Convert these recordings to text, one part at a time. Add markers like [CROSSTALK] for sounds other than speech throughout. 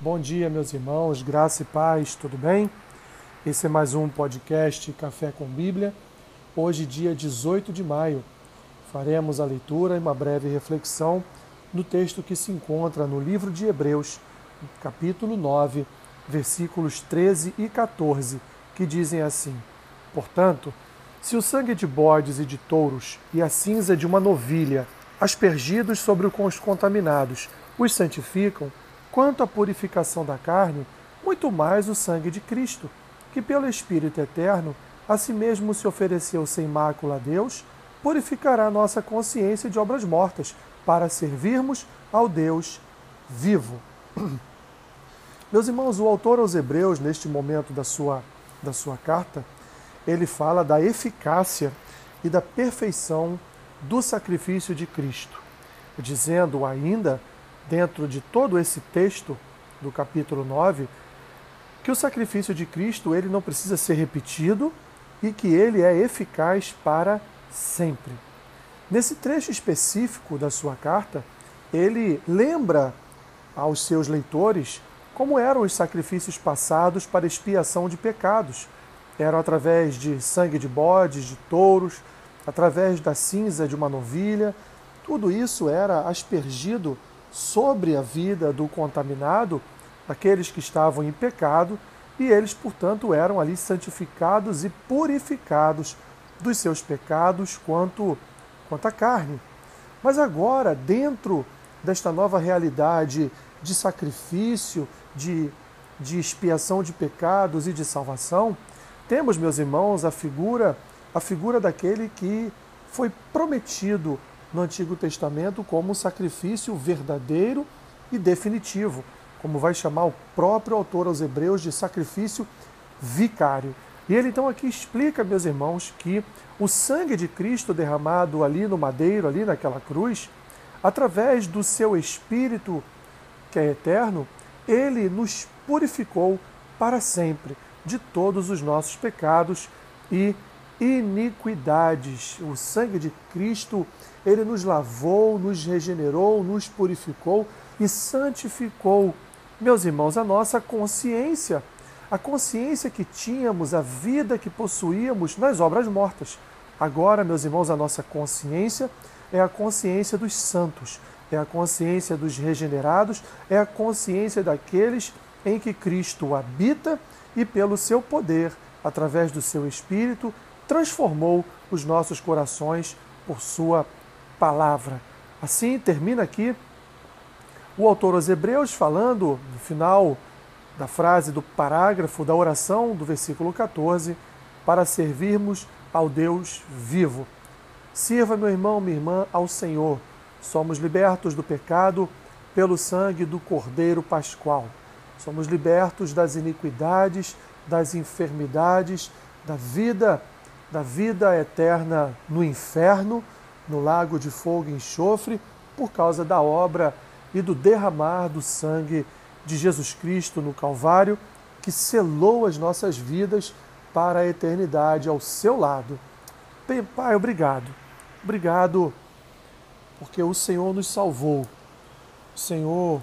Bom dia, meus irmãos, graça e paz, tudo bem? Esse é mais um podcast Café com Bíblia. Hoje, dia 18 de maio, faremos a leitura e uma breve reflexão no texto que se encontra no livro de Hebreus, capítulo 9, versículos 13 e 14, que dizem assim: Portanto, se o sangue de bodes e de touros e a cinza de uma novilha, aspergidos sobre os contaminados, os santificam, quanto à purificação da carne, muito mais o sangue de Cristo, que pelo Espírito eterno a si mesmo se ofereceu sem mácula a Deus, purificará nossa consciência de obras mortas, para servirmos ao Deus vivo. [CLEARS THROAT] Meus irmãos, o autor aos Hebreus, neste momento da sua, da sua carta, ele fala da eficácia e da perfeição do sacrifício de Cristo, dizendo ainda dentro de todo esse texto do capítulo 9 que o sacrifício de Cristo ele não precisa ser repetido e que ele é eficaz para sempre. Nesse trecho específico da sua carta, ele lembra aos seus leitores como eram os sacrifícios passados para expiação de pecados. Eram através de sangue de bodes, de touros, através da cinza de uma novilha. Tudo isso era aspergido sobre a vida do contaminado, daqueles que estavam em pecado, e eles, portanto, eram ali santificados e purificados dos seus pecados quanto, quanto à carne. Mas agora, dentro desta nova realidade de sacrifício, de, de expiação de pecados e de salvação, temos, meus irmãos, a figura, a figura daquele que foi prometido no Antigo Testamento como um sacrifício verdadeiro e definitivo, como vai chamar o próprio autor aos Hebreus de sacrifício vicário. E ele então aqui explica, meus irmãos, que o sangue de Cristo derramado ali no madeiro, ali naquela cruz, através do seu Espírito, que é eterno, ele nos purificou para sempre de todos os nossos pecados e iniquidades. O sangue de Cristo, ele nos lavou, nos regenerou, nos purificou e santificou, meus irmãos, a nossa consciência, a consciência que tínhamos, a vida que possuíamos nas obras mortas. Agora, meus irmãos, a nossa consciência é a consciência dos santos, é a consciência dos regenerados, é a consciência daqueles em que Cristo habita e pelo seu poder, através do seu Espírito, transformou os nossos corações por sua palavra. Assim termina aqui o autor aos Hebreus falando no final da frase do parágrafo da oração do versículo 14, para servirmos ao Deus vivo. Sirva, meu irmão, minha irmã, ao Senhor. Somos libertos do pecado pelo sangue do Cordeiro Pascual. Somos libertos das iniquidades, das enfermidades, da vida da vida eterna no inferno, no lago de fogo e enxofre, por causa da obra e do derramar do sangue de Jesus Cristo no Calvário, que selou as nossas vidas para a eternidade ao seu lado. Pai, obrigado. Obrigado porque o Senhor nos salvou. O Senhor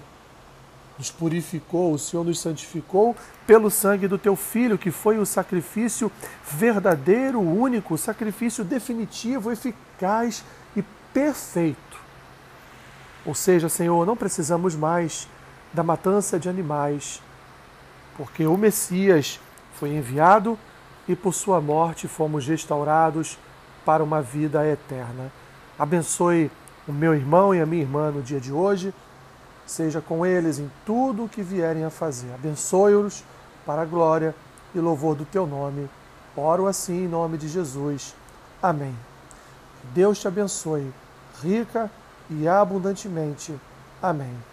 nos purificou, o Senhor nos santificou pelo sangue do teu filho, que foi o sacrifício verdadeiro, único, sacrifício definitivo, eficaz e perfeito. Ou seja, Senhor, não precisamos mais da matança de animais, porque o Messias foi enviado e por sua morte fomos restaurados para uma vida eterna. Abençoe o meu irmão e a minha irmã no dia de hoje seja com eles em tudo o que vierem a fazer. Abençoe-os para a glória e louvor do teu nome. Oro assim em nome de Jesus. Amém. Deus te abençoe, rica e abundantemente. Amém.